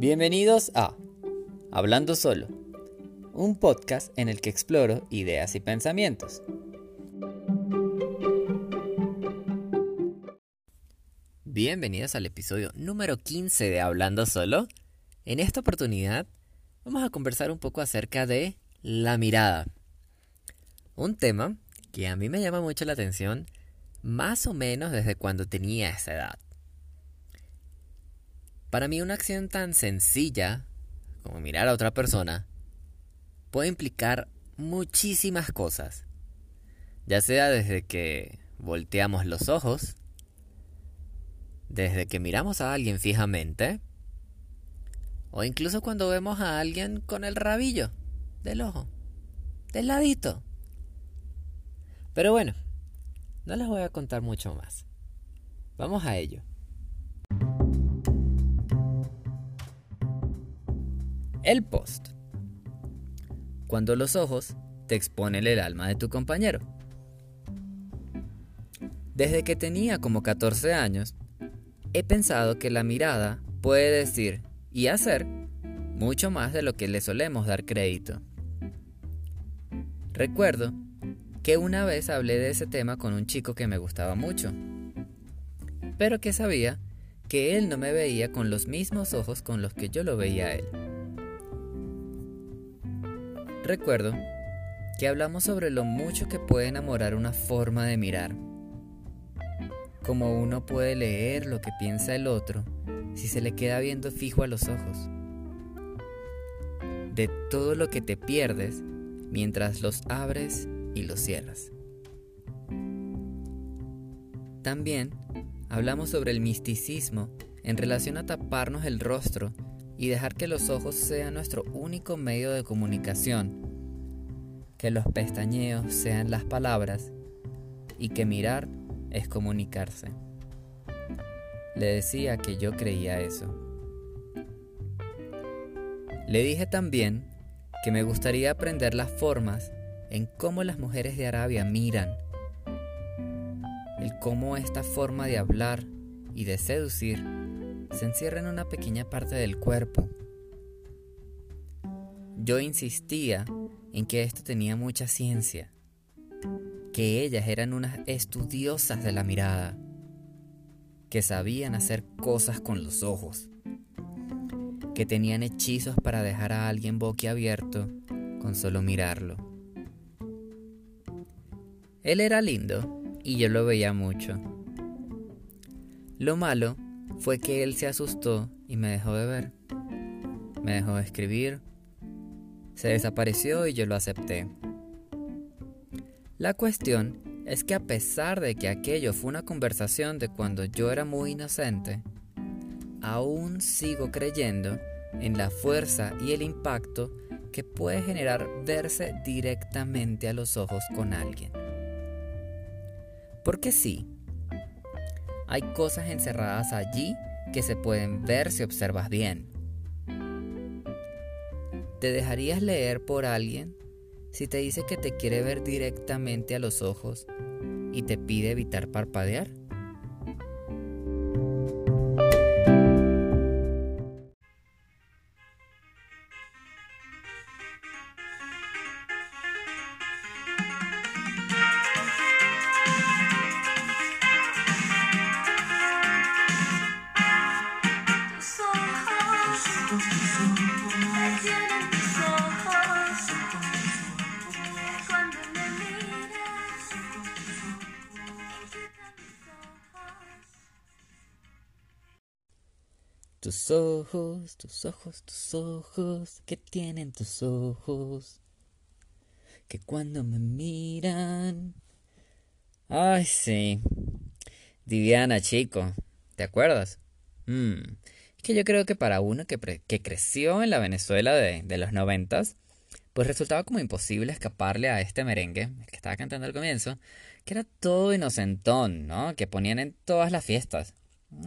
Bienvenidos a Hablando Solo, un podcast en el que exploro ideas y pensamientos. Bienvenidos al episodio número 15 de Hablando Solo. En esta oportunidad vamos a conversar un poco acerca de la mirada. Un tema que a mí me llama mucho la atención más o menos desde cuando tenía esa edad. Para mí una acción tan sencilla como mirar a otra persona puede implicar muchísimas cosas. Ya sea desde que volteamos los ojos, desde que miramos a alguien fijamente, o incluso cuando vemos a alguien con el rabillo del ojo, del ladito. Pero bueno, no les voy a contar mucho más. Vamos a ello. El post. Cuando los ojos te exponen el alma de tu compañero. Desde que tenía como 14 años, he pensado que la mirada puede decir y hacer mucho más de lo que le solemos dar crédito. Recuerdo que una vez hablé de ese tema con un chico que me gustaba mucho, pero que sabía que él no me veía con los mismos ojos con los que yo lo veía a él. Recuerdo que hablamos sobre lo mucho que puede enamorar una forma de mirar. Como uno puede leer lo que piensa el otro si se le queda viendo fijo a los ojos. De todo lo que te pierdes mientras los abres y los cierras. También hablamos sobre el misticismo en relación a taparnos el rostro y dejar que los ojos sean nuestro único medio de comunicación, que los pestañeos sean las palabras y que mirar es comunicarse. Le decía que yo creía eso. Le dije también que me gustaría aprender las formas en cómo las mujeres de Arabia miran, el cómo esta forma de hablar y de seducir se encierra en una pequeña parte del cuerpo. Yo insistía en que esto tenía mucha ciencia, que ellas eran unas estudiosas de la mirada, que sabían hacer cosas con los ojos, que tenían hechizos para dejar a alguien boquiabierto con solo mirarlo. Él era lindo y yo lo veía mucho. Lo malo fue que él se asustó y me dejó de ver. Me dejó de escribir. Se desapareció y yo lo acepté. La cuestión es que a pesar de que aquello fue una conversación de cuando yo era muy inocente, aún sigo creyendo en la fuerza y el impacto que puede generar verse directamente a los ojos con alguien. Porque sí, hay cosas encerradas allí que se pueden ver si observas bien. ¿Te dejarías leer por alguien si te dice que te quiere ver directamente a los ojos y te pide evitar parpadear? Tus ojos, tus ojos, tus ojos, ¿qué tienen tus ojos? Que cuando me miran... Ay, sí. Diviana, chico, ¿te acuerdas? Mm. Que yo creo que para uno que, que creció en la Venezuela de, los noventas, pues resultaba como imposible escaparle a este merengue, que estaba cantando al comienzo, que era todo inocentón, ¿no? Que ponían en todas las fiestas.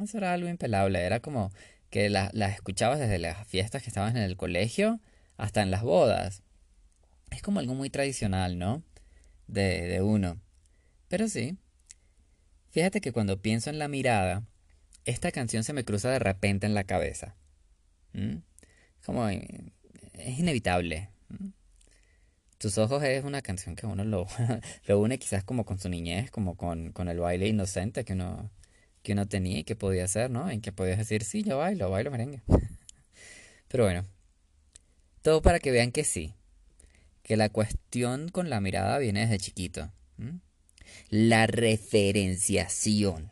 Eso era algo impelable, era como que las escuchabas desde las fiestas que estaban en el colegio hasta en las bodas. Es como algo muy tradicional, ¿no? De, de uno. Pero sí. Fíjate que cuando pienso en la mirada, esta canción se me cruza de repente en la cabeza. Como eh, es inevitable. Tus ojos es una canción que uno lo, une quizás como con su niñez, como con, con el baile inocente que uno, que uno tenía y que podía hacer, ¿no? En que podías decir, sí, yo bailo, bailo merengue. Pero bueno, todo para que vean que sí, que la cuestión con la mirada viene desde chiquito. La referenciación.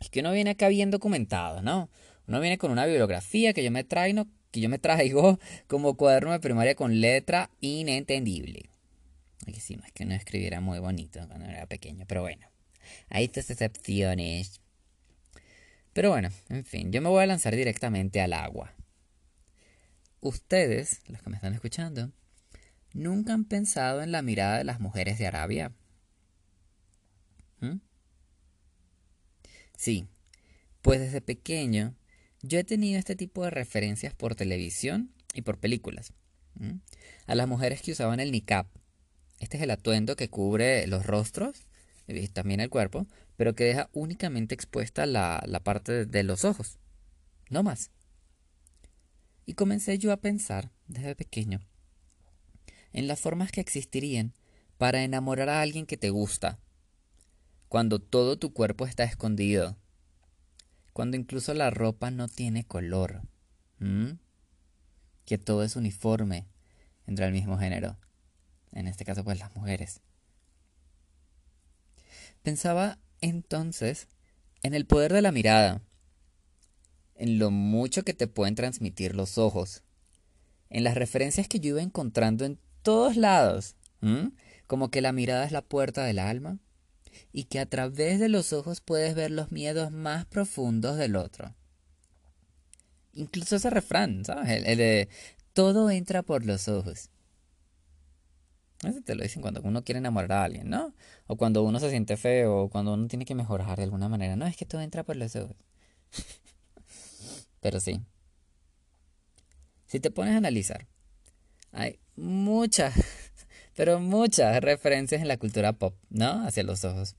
Es que uno viene acá bien documentado, ¿no? Uno viene con una bibliografía que yo me traigo, que yo me traigo como cuaderno de primaria con letra inentendible. Aquí sí, es que no escribiera muy bonito cuando era pequeño, pero bueno. Hay estas excepciones. Pero bueno, en fin, yo me voy a lanzar directamente al agua. Ustedes, los que me están escuchando, ¿nunca han pensado en la mirada de las mujeres de Arabia? ¿Mm? Sí, pues desde pequeño yo he tenido este tipo de referencias por televisión y por películas. A las mujeres que usaban el niqab. Este es el atuendo que cubre los rostros y también el cuerpo, pero que deja únicamente expuesta la, la parte de los ojos. No más. Y comencé yo a pensar, desde pequeño, en las formas que existirían para enamorar a alguien que te gusta, cuando todo tu cuerpo está escondido, cuando incluso la ropa no tiene color, que todo es uniforme entre el mismo género, en este caso pues las mujeres. Pensaba entonces en el poder de la mirada, en lo mucho que te pueden transmitir los ojos, en las referencias que yo iba encontrando en todos lados, como que la mirada es la puerta del alma, y que a través de los ojos puedes ver los miedos más profundos del otro. Incluso ese refrán, ¿sabes? El, de todo entra por los ojos. Eso te lo dicen cuando uno quiere enamorar a alguien, ¿no? O cuando uno se siente feo, o cuando uno tiene que mejorar de alguna manera. No, es que todo entra por los ojos. Pero sí. Si te pones a analizar, hay muchas pero muchas referencias en la cultura pop, ¿no? Hacia los ojos.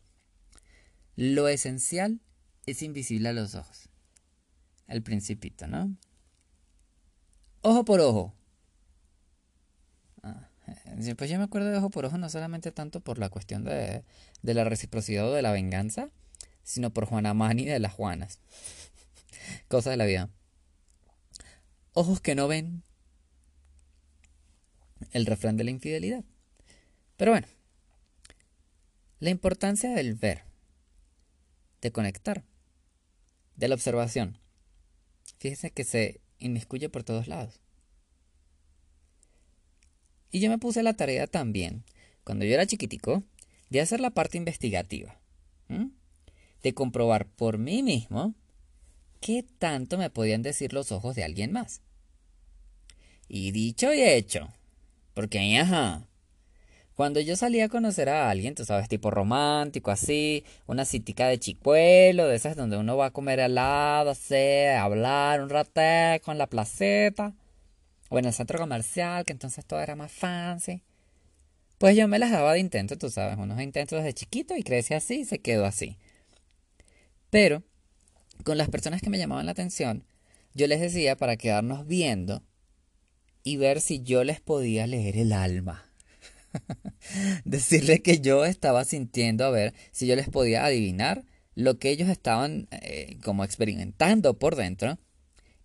Lo esencial es invisible a los ojos. El principito, ¿no? Ojo por ojo. Ah, eh, pues yo me acuerdo de ojo por ojo no solamente tanto por la cuestión de, de la reciprocidad o de la venganza, sino por Juana Mani de las Juanas. Cosas de la vida. Ojos que no ven. El refrán de la infidelidad. Pero bueno, la importancia del ver, de conectar, de la observación. Fíjese que se inmiscuye por todos lados. Y yo me puse la tarea también, cuando yo era chiquitico, de hacer la parte investigativa. De comprobar por mí mismo qué tanto me podían decir los ojos de alguien más. Y dicho y hecho, porque ajá, cuando yo salía a conocer a alguien, tú sabes, tipo romántico, así, una citica de chicuelo, de esas donde uno va a comer helado, así, a hablar un rato con la placeta, o en el centro comercial, que entonces todo era más fancy. Pues yo me las daba de intento, tú sabes, unos intentos desde chiquito y crece así y se quedó así. Pero, con las personas que me llamaban la atención, yo les decía para quedarnos viendo y ver si yo les podía leer el alma. decirle que yo estaba sintiendo a ver si yo les podía adivinar lo que ellos estaban eh, como experimentando por dentro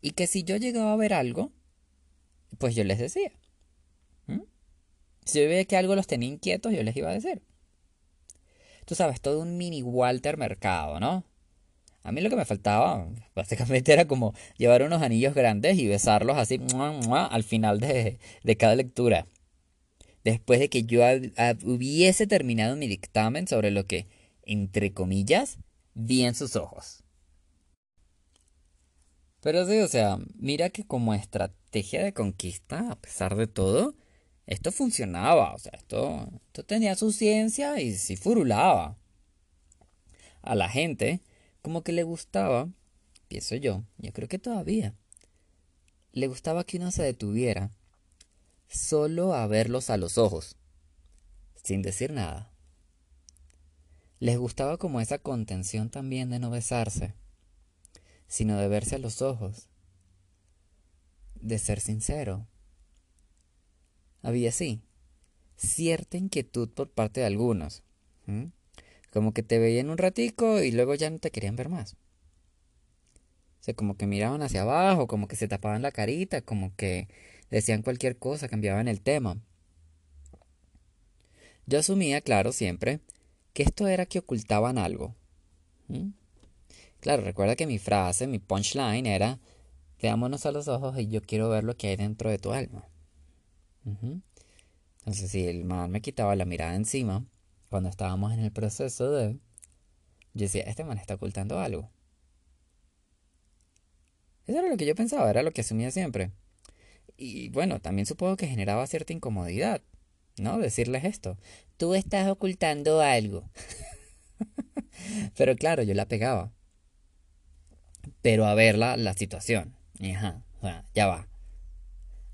y que si yo llegaba a ver algo, pues yo les decía. Si yo veía que algo los tenía inquietos, yo les iba a decir. Tú sabes, todo un mini Walter Mercado, ¿no? A mí lo que me faltaba básicamente era como llevar unos anillos grandes y besarlos así al final de, de cada lectura después de que yo hubiese terminado mi dictamen sobre lo que, entre comillas, vi en sus ojos. Pero sí, o sea, mira que como estrategia de conquista, a pesar de todo, esto funcionaba, o sea, esto, esto tenía su ciencia y sí furulaba. A la gente, como que le gustaba, pienso yo, yo creo que todavía, le gustaba que uno se detuviera solo a verlos a los ojos, sin decir nada. Les gustaba como esa contención también de no besarse, sino de verse a los ojos, de ser sincero. Había sí, cierta inquietud por parte de algunos. Como que te veían un ratico y luego ya no te querían ver más. O sea, como que miraban hacia abajo, como que se tapaban la carita, como que decían cualquier cosa, cambiaban el tema. Yo asumía, claro, siempre, que esto era que ocultaban algo. Claro, recuerda que mi frase, mi punchline era, veámonos a los ojos y yo quiero ver lo que hay dentro de tu alma. Entonces, si el man me quitaba la mirada encima, cuando estábamos en el proceso de, yo decía, este man está ocultando algo. Eso era lo que yo pensaba, era lo que asumía siempre. Y bueno, también supongo que generaba cierta incomodidad, ¿no? Decirles esto. Tú estás ocultando algo. Pero claro, yo la pegaba. Pero a ver la, la situación. Ajá, ya va.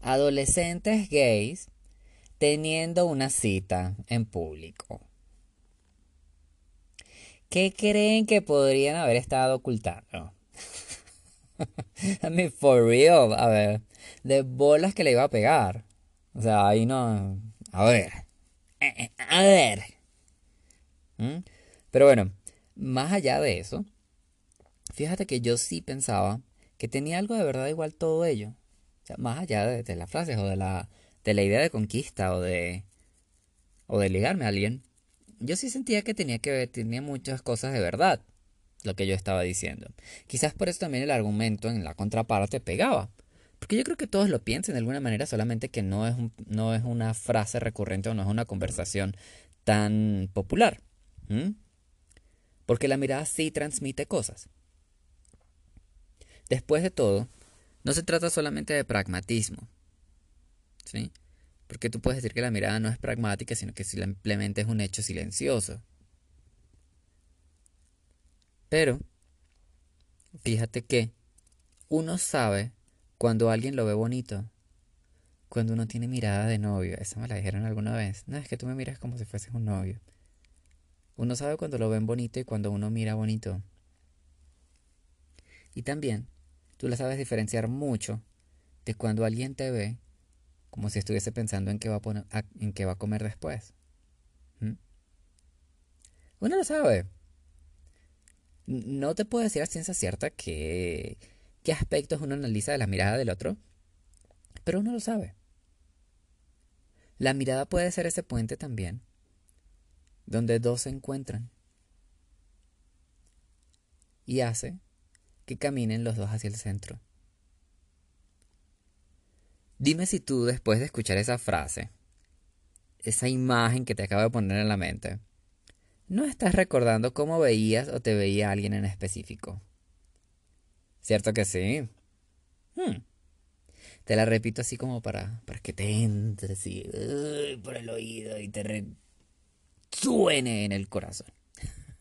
Adolescentes gays teniendo una cita en público. ¿Qué creen que podrían haber estado ocultando? I mean, for real, a ver, de bolas que le iba a pegar. O sea, ahí no. A ver. Eh, eh, a ver. ¿Mm? Pero bueno, más allá de eso, fíjate que yo sí pensaba que tenía algo de verdad igual todo ello. O sea, más allá de, las frases o de la, de la idea de conquista o de, o de ligarme a alguien yo sí sentía que tenía que ver, tenía muchas cosas de verdad lo que yo estaba diciendo. Quizás por eso también el argumento en la contraparte pegaba. Porque yo creo que todos lo piensan de alguna manera, solamente que no es, no es una frase recurrente o no es una conversación tan popular. Porque la mirada sí transmite cosas. Después de todo, no se trata solamente de pragmatismo. ¿sí? Porque tú puedes decir que la mirada no es pragmática, sino que simplemente es un hecho silencioso. Pero, fíjate que uno sabe cuando alguien lo ve bonito, cuando uno tiene mirada de novio. Esa me la dijeron alguna vez. No, es que tú me miras como si fueses un novio. Uno sabe cuando lo ven bonito y cuando uno mira bonito. Y también, tú la sabes diferenciar mucho de cuando alguien te ve como si estuviese pensando en qué va a, poner, en qué va a comer después. ¿Mm? Uno lo sabe. No te puedo decir a ciencia cierta qué, qué aspectos uno analiza de la mirada del otro, pero uno lo sabe. La mirada puede ser ese puente también, donde dos se encuentran y hace que caminen los dos hacia el centro. Dime si tú, después de escuchar esa frase, esa imagen que te acabo de poner en la mente, no estás recordando cómo veías o te veía alguien en específico. ¿Cierto que sí? Hmm. Te la repito así como para, para que te entre así por el oído y te suene en el corazón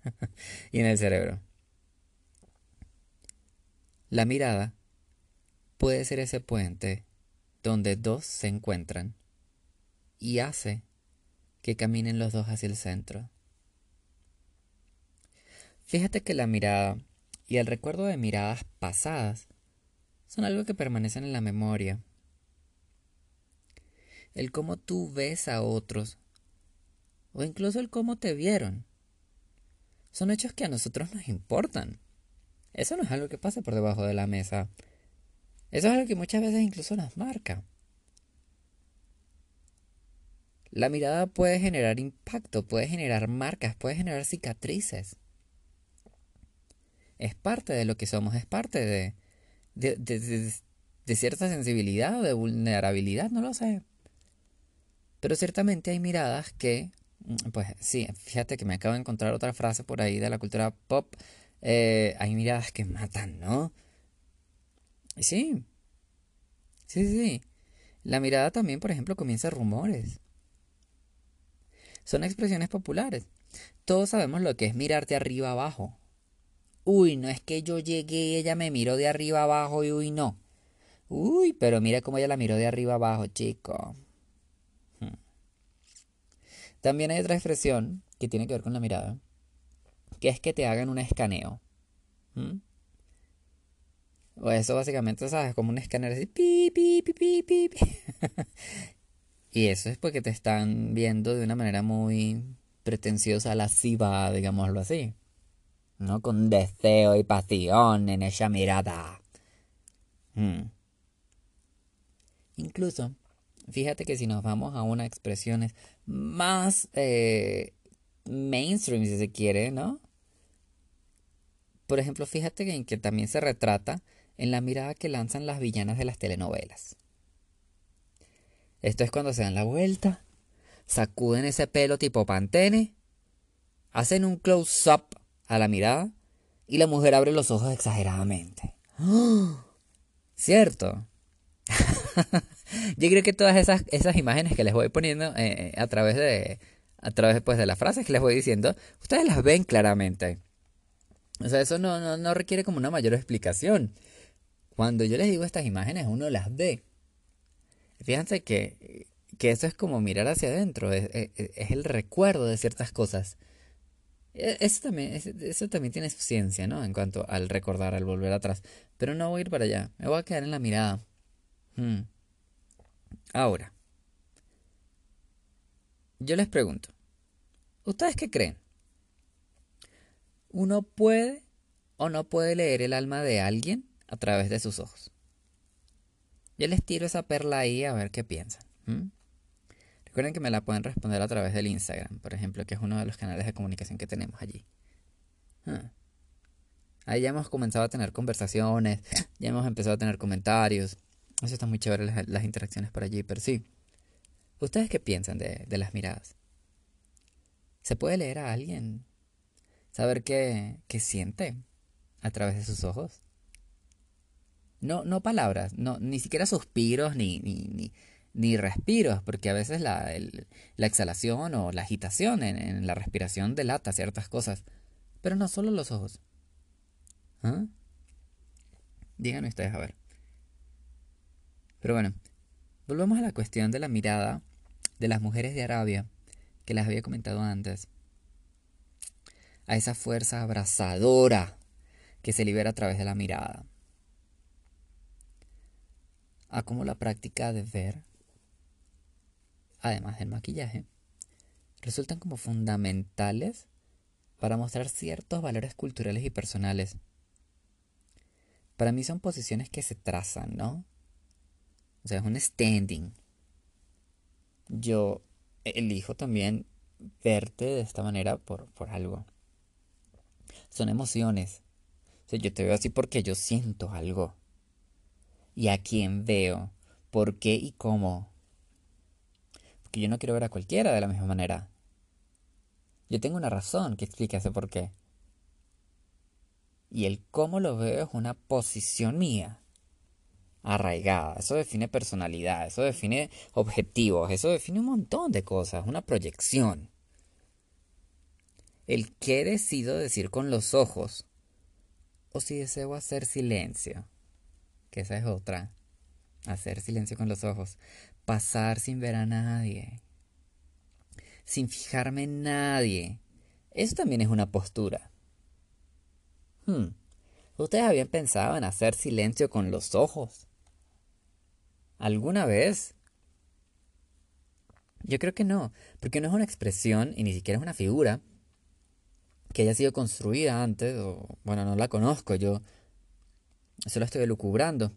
y en el cerebro. La mirada puede ser ese puente donde dos se encuentran y hace que caminen los dos hacia el centro. Fíjate que la mirada y el recuerdo de miradas pasadas son algo que permanecen en la memoria. El cómo tú ves a otros o incluso el cómo te vieron son hechos que a nosotros nos importan. Eso no es algo que pasa por debajo de la mesa. Eso es algo que muchas veces incluso nos marca. La mirada puede generar impacto, puede generar marcas, puede generar cicatrices. Es parte de lo que somos, es parte de, de, cierta sensibilidad o de vulnerabilidad, no lo sé. Pero ciertamente hay miradas que, pues sí, fíjate que me acabo de encontrar otra frase por ahí de la cultura pop. Eh, hay miradas que matan, ¿no? Sí. Sí, sí. La mirada también, por ejemplo, comienza rumores. Son expresiones populares. Todos sabemos lo que es mirarte arriba abajo. Uy, no es que yo llegué ella me miró de arriba abajo y uy, no. Uy, pero mira cómo ella la miró de arriba abajo, chico. Hmm. También hay otra expresión que tiene que ver con la mirada, que es que te hagan un escaneo. ¿Mm? O eso básicamente, ¿sabes? Como un escáner así. Pi, pi, pi, pi, pi, y eso es porque te están viendo de una manera muy pretenciosa, lasciva, digámoslo así. ¿No? Con deseo y pasión en esa mirada. Hmm. Incluso, fíjate que si nos vamos a unas expresiones más eh, mainstream, si se quiere, ¿no? Por ejemplo, fíjate que, que también se retrata en la mirada que lanzan las villanas de las telenovelas. Esto es cuando se dan la vuelta, sacuden ese pelo tipo pantene, hacen un close-up a la mirada y la mujer abre los ojos exageradamente. ¿Cierto? Yo creo que todas esas, esas imágenes que les voy poniendo eh, a través de a través pues, de las frases que les voy diciendo, ustedes las ven claramente. O sea, eso no, no, requiere como una mayor explicación. Cuando yo les digo estas imágenes, uno las ve. Fíjense que, que eso es como mirar hacia adentro, es, el recuerdo de ciertas cosas. E, eso también, eso también tiene su ciencia, ¿no? En cuanto al recordar, al volver atrás. Pero no voy a ir para allá, me voy a quedar en la mirada. Hmm. Ahora, yo les pregunto, ¿ustedes qué creen? ¿Uno puede o no puede leer el alma de alguien a través de sus ojos? Yo les tiro esa perla ahí a ver qué piensan. Recuerden que me la pueden responder a través del Instagram, por ejemplo, que es uno de los canales de comunicación que tenemos allí. Ah. Ahí ya hemos comenzado a tener conversaciones, ya hemos empezado a tener comentarios. Eso está muy chévere las, interacciones por allí, pero sí. ¿Ustedes qué piensan de, las miradas? ¿Se puede leer a alguien? ¿Saber qué, qué siente a través de sus ojos? No, no palabras, no, ni siquiera suspiros ni, ni, ni, respiros, porque a veces la, la exhalación o la agitación en, la respiración delata ciertas cosas. Pero no solo los ojos. ¿Ah? Díganme ustedes a ver. Pero bueno, volvemos a la cuestión de la mirada de las mujeres de Arabia, que las había comentado antes, a esa fuerza abrasadora que se libera a través de la mirada, a cómo la práctica de ver, además del maquillaje, resultan como fundamentales para mostrar ciertos valores culturales y personales. Para mí son posiciones que se trazan, ¿no? O sea, es un standing, yo elijo también verte de esta manera por, por algo. Son emociones. O sea, yo te veo así porque yo siento algo. Y a quién veo, por qué y cómo. Porque yo no quiero ver a cualquiera de la misma manera. Yo tengo una razón que explica ese por qué. Y el cómo lo veo es una posición mía arraigada, eso define personalidad, eso define objetivos, eso define un montón de cosas, una proyección. El qué decido decir con los ojos, o si deseo hacer silencio, que esa es otra, hacer silencio con los ojos, pasar sin ver a nadie, sin fijarme en nadie, eso también es una postura. Hmm. ¿Ustedes habían pensado en hacer silencio con los ojos? ¿Alguna vez? Yo creo que no, porque no es una expresión y ni siquiera es una figura que haya sido construida antes, o bueno, no la conozco, yo solo estoy elucubrando.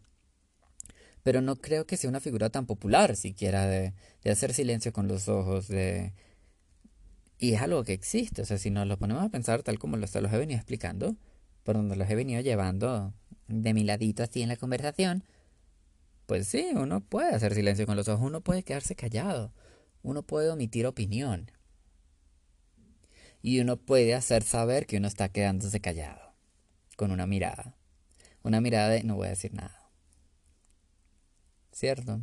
Pero no creo que sea una figura tan popular siquiera de, hacer silencio con los ojos, de... Y es algo que existe, o sea, si nos lo ponemos a pensar tal como los, los he venido explicando, por donde los he venido llevando de mi ladito así en la conversación, pues sí, uno puede hacer silencio con los ojos, uno puede quedarse callado, uno puede omitir opinión. Y uno puede hacer saber que uno está quedándose callado, con una mirada. Una mirada de no voy a decir nada. ¿Cierto?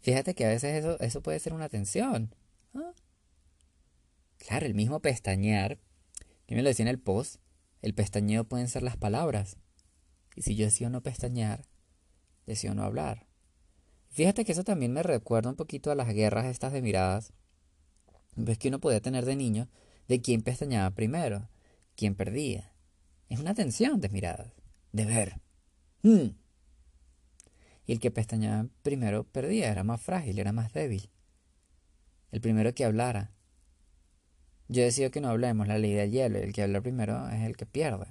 Fíjate que a veces eso, eso puede ser una tensión. ¿ah? Claro, el mismo pestañear, que me lo decía en el post, el pestañeo pueden ser las palabras. Y si yo decido no pestañear, decidió no hablar. Fíjate que eso también me recuerda un poquito a las guerras estas de miradas. Ves que uno podía tener de niño de quién pestañaba primero, quién perdía. Es una tensión de miradas, de ver. Hmm. Y el que pestañeaba primero perdía, era más frágil, era más débil. El primero que hablara. Yo decido que no hablemos, la ley del hielo, el que habla primero es el que pierde.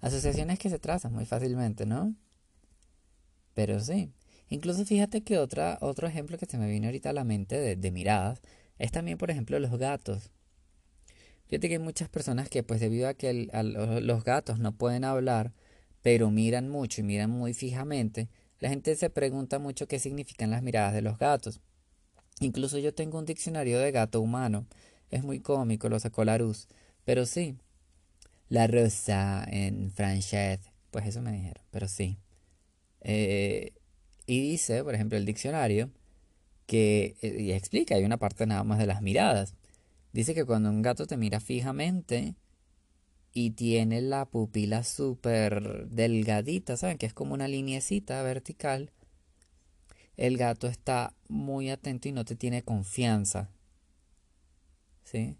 Asociaciones que se trazan muy fácilmente, ¿no? Pero sí. Incluso fíjate que otra, otro ejemplo que se me viene ahorita a la mente de, miradas es también, por ejemplo, los gatos. Fíjate que hay muchas personas que, pues debido a que los gatos no pueden hablar, pero miran mucho y miran muy fijamente, la gente se pregunta mucho qué significan las miradas de los gatos. Incluso yo tengo un diccionario de gato humano. Es muy cómico, lo sacó Larousse. Pero sí. La rosa en francés. Pues eso me dijeron, pero sí. Eh, y dice, por ejemplo, el diccionario, que, eh, y explica, hay una parte nada más de las miradas. Dice que cuando un gato te mira fijamente y tiene la pupila súper delgadita, ¿saben? Que es como una linecita vertical, el gato está muy atento y no te tiene confianza. ¿Sí?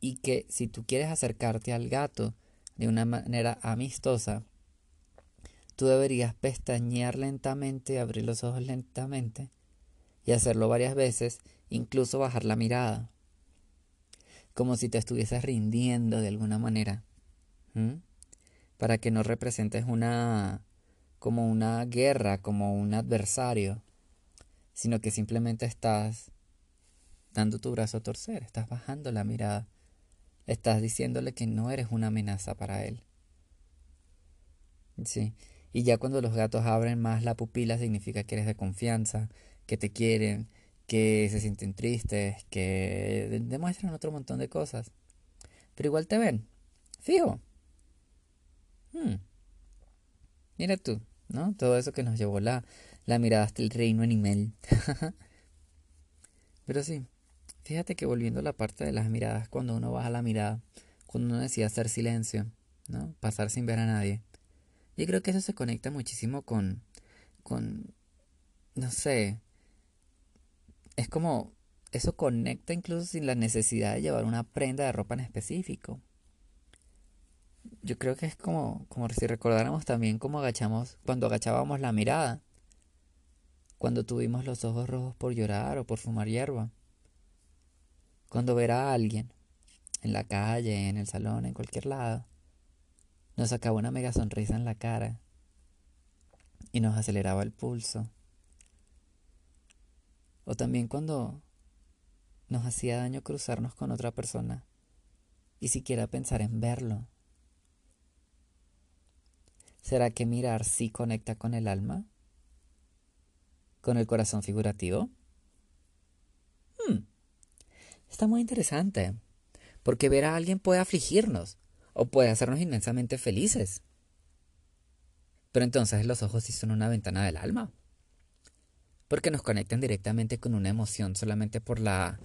Y que si tú quieres acercarte al gato de una manera amistosa, tú deberías pestañear lentamente, abrir los ojos lentamente y hacerlo varias veces, incluso bajar la mirada, como si te estuvieses rindiendo de alguna manera, para que no representes una como una guerra, como un adversario, sino que simplemente estás dando tu brazo a torcer, estás bajando la mirada, estás diciéndole que no eres una amenaza para él. Sí. Y ya cuando los gatos abren más la pupila significa que eres de confianza, que te quieren, que se sienten tristes, que demuestran otro montón de cosas. Pero igual te ven. Fijo. Hmm. Mira tú, ¿no? Todo eso que nos llevó la, la mirada hasta el reino animal. Pero sí, fíjate que volviendo a la parte de las miradas, cuando uno baja la mirada, cuando uno decide hacer silencio, ¿no? Pasar sin ver a nadie. Yo creo que eso se conecta muchísimo con, con, no sé, es como, eso conecta incluso sin la necesidad de llevar una prenda de ropa en específico. Yo creo que es como, como si recordáramos también cómo agachamos, cuando agachábamos la mirada, cuando tuvimos los ojos rojos por llorar o por fumar hierba, cuando ver a alguien en la calle, en el salón, en cualquier lado, nos sacaba una mega sonrisa en la cara y nos aceleraba el pulso. O también cuando nos hacía daño cruzarnos con otra persona y siquiera pensar en verlo ¿Será que mirar sí conecta con el alma? ¿Con el corazón figurativo? Hmm. Está muy interesante, porque ver a alguien puede afligirnos o puede hacernos inmensamente felices. Pero entonces los ojos sí son una ventana del alma, porque nos conectan directamente con una emoción solamente por la,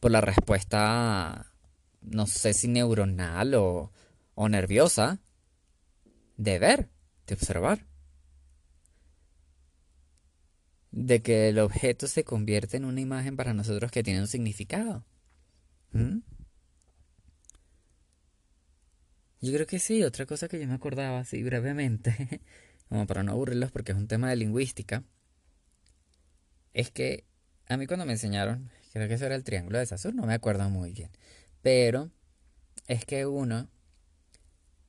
por la respuesta, no sé si neuronal o, o nerviosa, de ver de observar. De que el objeto se convierte en una imagen para nosotros que tiene un significado. ¿Mm? Yo creo que sí, otra cosa que yo me acordaba así brevemente, como para no aburrirlos porque es un tema de lingüística, es que a mí cuando me enseñaron, creo que eso era el triángulo de Saturno, no me acuerdo muy bien, pero es que uno,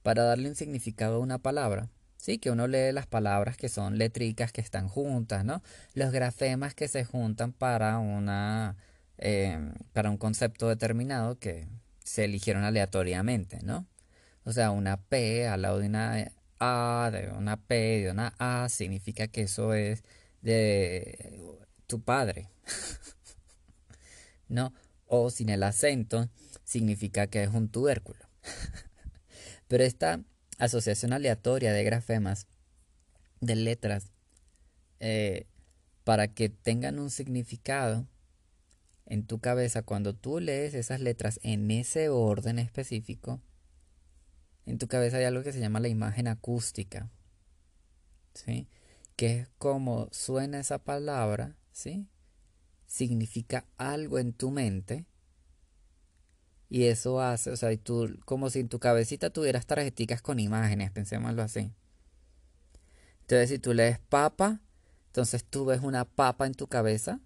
para darle un significado a una palabra, Sí, que uno lee las palabras que son letricas que están juntas, ¿no? Los grafemas que se juntan para una em, para un concepto determinado que se eligieron aleatoriamente, ¿no? O sea, una P al lado de una A, de una P, de una A, significa que eso es de tu padre. ¿No? O sin el acento, significa que es un tubérculo. Pero esta asociación aleatoria de grafemas, de letras, eh, para que tengan un significado en tu cabeza cuando tú lees esas letras en ese orden específico, en tu cabeza hay algo que se llama la imagen acústica, ¿sí? Que es como suena esa palabra, ¿sí? Significa algo en tu mente Y eso hace, o sea, tú, como si en tu cabecita tuvieras tarjeticas con imágenes, pensémoslo así. Entonces, si tú lees papa, entonces tú ves una papa en tu cabeza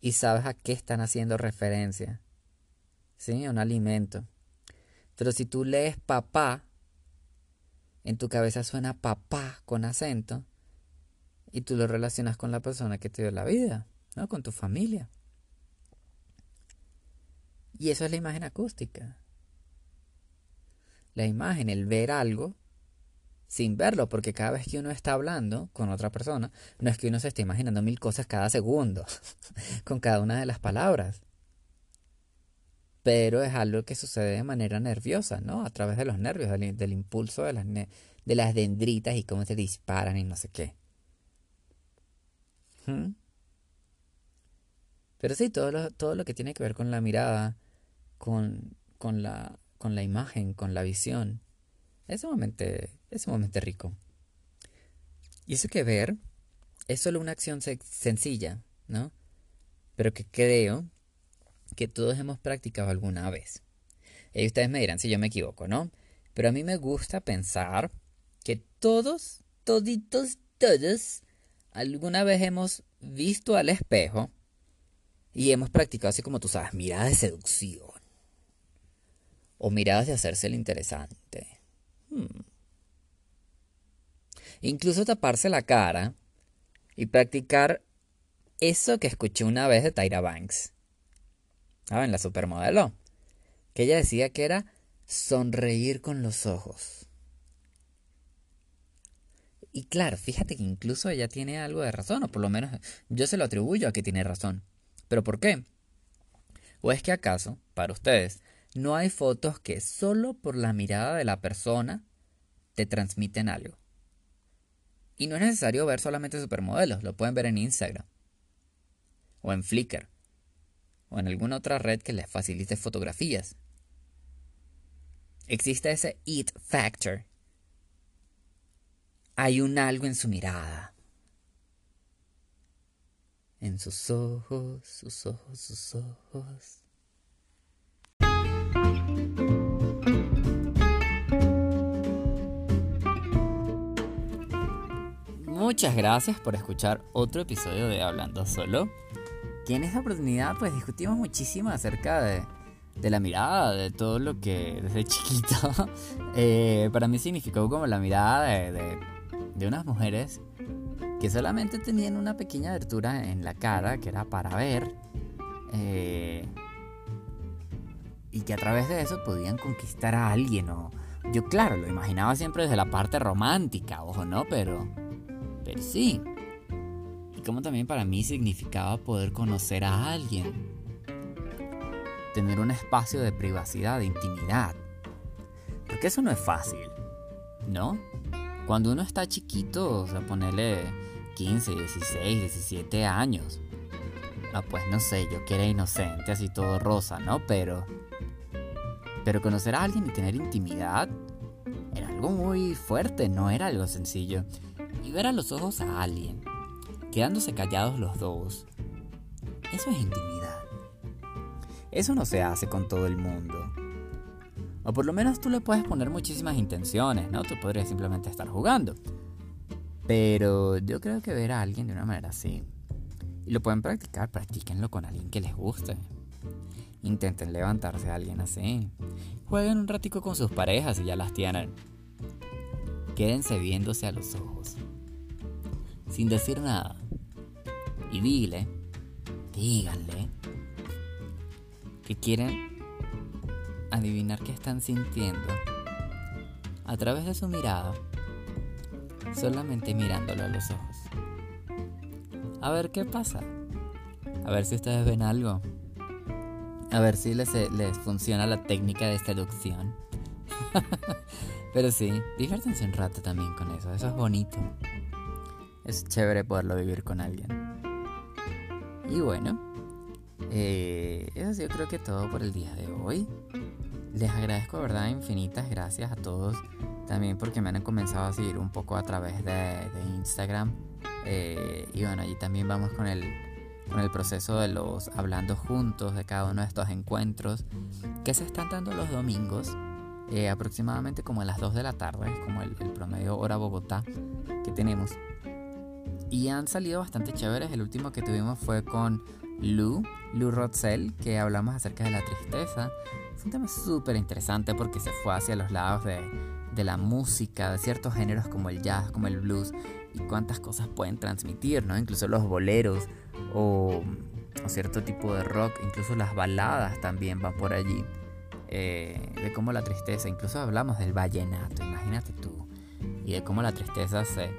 y sabes a qué están haciendo referencia. ¿Sí? Un alimento. Pero si tú lees papá, en tu cabeza suena papá con acento y tú lo relacionas con la persona que te dio la vida, ¿no? Con tu familia. Y eso es la imagen acústica. La imagen, el ver algo sin verlo, porque cada vez que uno está hablando con otra persona, no es que uno se esté imaginando mil cosas cada segundo, con cada una de las palabras. Pero es algo que sucede de manera nerviosa, ¿no? A través de los nervios, del, impulso de las, de las dendritas y cómo se disparan y no sé qué. Pero sí, todo lo, todo lo que tiene que ver con la mirada, con, con, la, con la imagen, con la visión, es sumamente, es sumamente rico. Y eso que ver es solo una acción sencilla, ¿no? Pero que creo que todos hemos practicado alguna vez. Y ustedes me dirán si yo me equivoco, ¿no? Pero a mí me gusta pensar que todos, toditos, todos, alguna vez hemos visto al espejo y hemos practicado así como tú sabes, miradas de seducción. O miradas de hacerse el interesante. Hmm. Incluso taparse la cara y practicar eso que escuché una vez de Tyra Banks. ¿Saben? La supermodelo. Que ella decía que era sonreír con los ojos. Y claro, fíjate que incluso ella tiene algo de razón, o por lo menos yo se lo atribuyo a que tiene razón. ¿Pero por qué? ¿O es que acaso, para ustedes, no hay fotos que solo por la mirada de la persona te transmiten algo. Y no es necesario ver solamente supermodelos, lo pueden ver en Instagram, o en Flickr, o en alguna otra red que les facilite fotografías. Existe ese it factor. Hay un algo en su mirada. En sus ojos, sus ojos, sus ojos. Muchas gracias por escuchar otro episodio de Hablando Solo. Que en esta oportunidad pues discutimos muchísimo acerca de, la mirada, de todo lo que desde chiquito eh, para mí significó como la mirada de, unas mujeres que solamente tenían una pequeña abertura en la cara que era para ver eh, y que a través de eso podían conquistar a alguien o yo claro lo imaginaba siempre desde la parte romántica ojo no pero pero sí. Y como también para mí significaba poder conocer a alguien. Tener un espacio de privacidad, de intimidad. Porque eso no es fácil, ¿no? Cuando uno está chiquito, o sea, ponerle 15, 16, 17 años. Ah, pues no sé, yo que era inocente, así todo rosa, ¿no? Pero. Pero conocer a alguien y tener intimidad era algo muy fuerte, no era algo sencillo y ver a los ojos a alguien, quedándose callados los dos, eso es intimidad. Eso no se hace con todo el mundo. O por lo menos tú le puedes poner muchísimas intenciones, ¿no? Tú podrías simplemente estar jugando. Pero yo creo que ver a alguien de una manera así. Y lo pueden practicar, practíquenlo con alguien que les guste. Intenten levantarse a alguien así. Jueguen un ratico con sus parejas si ya las tienen. Quédense viéndose a los ojos sin decir nada. Y dile, díganle, que quieren adivinar qué están sintiendo a través de su mirada, solamente mirándolo a los ojos. A ver qué pasa. A ver si ustedes ven algo. A ver si les, les funciona la técnica de seducción. Pero sí, diviértanse un rato también con eso. Eso es bonito es chévere poderlo vivir con alguien. Y bueno, eh, eso yo creo que todo por el día de hoy. Les agradezco, ¿verdad? Infinitas gracias a todos. También porque me han comenzado a seguir un poco a través de, Instagram. Eh, y bueno, allí también vamos con el, con el proceso de los hablando juntos, de cada uno de estos encuentros que se están dando los domingos, eh, aproximadamente como a las 2 de la tarde, es como el, el, promedio hora Bogotá que tenemos. Y han salido bastante chéveres. El último que tuvimos fue con Lou, Lou Rotzel, que hablamos acerca de la tristeza. Fue un tema súper interesante porque se fue hacia los lados de, de la música, de ciertos géneros como el jazz, como el blues, y cuántas cosas pueden transmitir, ¿no? Incluso los boleros o, cierto tipo de rock, incluso las baladas también van por allí. Eh, de cómo la tristeza, incluso hablamos del vallenato, imagínate tú, y de cómo la tristeza se,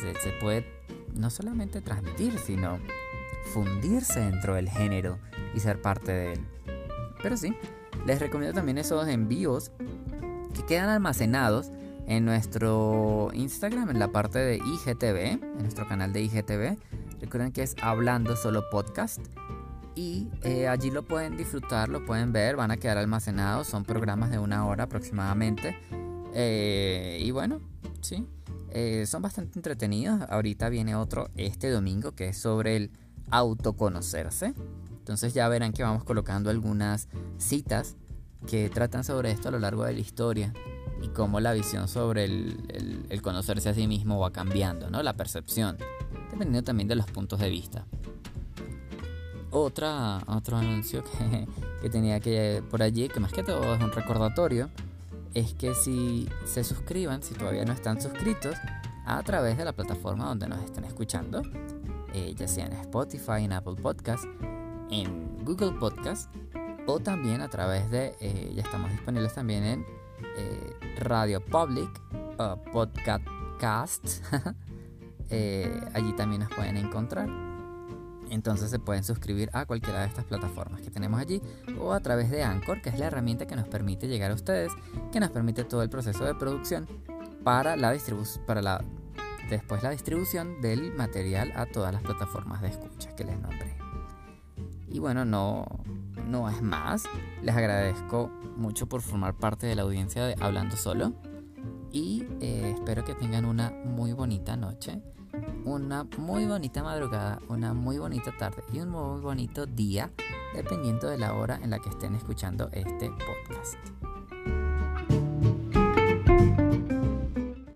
se puede no solamente transmitir, sino fundirse dentro del género y ser parte de él. Pero sí, les recomiendo también esos envíos que quedan almacenados en nuestro Instagram, en la parte de IGTV, en nuestro canal de IGTV. Recuerden que es Hablando Solo Podcast. Y eh, allí lo pueden disfrutar, lo pueden ver, van a quedar almacenados. Son programas de una hora aproximadamente. Eh, y bueno, sí, eh, son bastante entretenidos. Ahorita viene otro este domingo que es sobre el autoconocerse. Entonces ya verán que vamos colocando algunas citas que tratan sobre esto a lo largo de la historia y cómo la visión sobre el, conocerse a sí mismo va cambiando, ¿no? La percepción, dependiendo también de los puntos de vista. Otra, otro anuncio que, que tenía que por allí, que más que todo es un recordatorio, es que si se suscriban, si todavía no están suscritos, a través de la plataforma donde nos estén escuchando, eh, ya sea en Spotify, en Apple Podcast, en Google Podcast, o también a través de, eh, ya estamos disponibles también en eh, Radio Public, uh, Podcast. allí también nos pueden encontrar. Entonces se pueden suscribir a cualquiera de estas plataformas que tenemos allí o a través de Anchor, que es la herramienta que nos permite llegar a ustedes, que nos permite todo el proceso de producción para la distribución, para la después la distribución del material a todas las plataformas de escucha que les nombré. Y bueno, no, no es más. Les agradezco mucho por formar parte de la audiencia de Hablando Solo. Y eh, espero que tengan una muy bonita noche, una muy bonita madrugada, una muy bonita tarde y un muy bonito día, dependiendo de la hora en la que estén escuchando este podcast.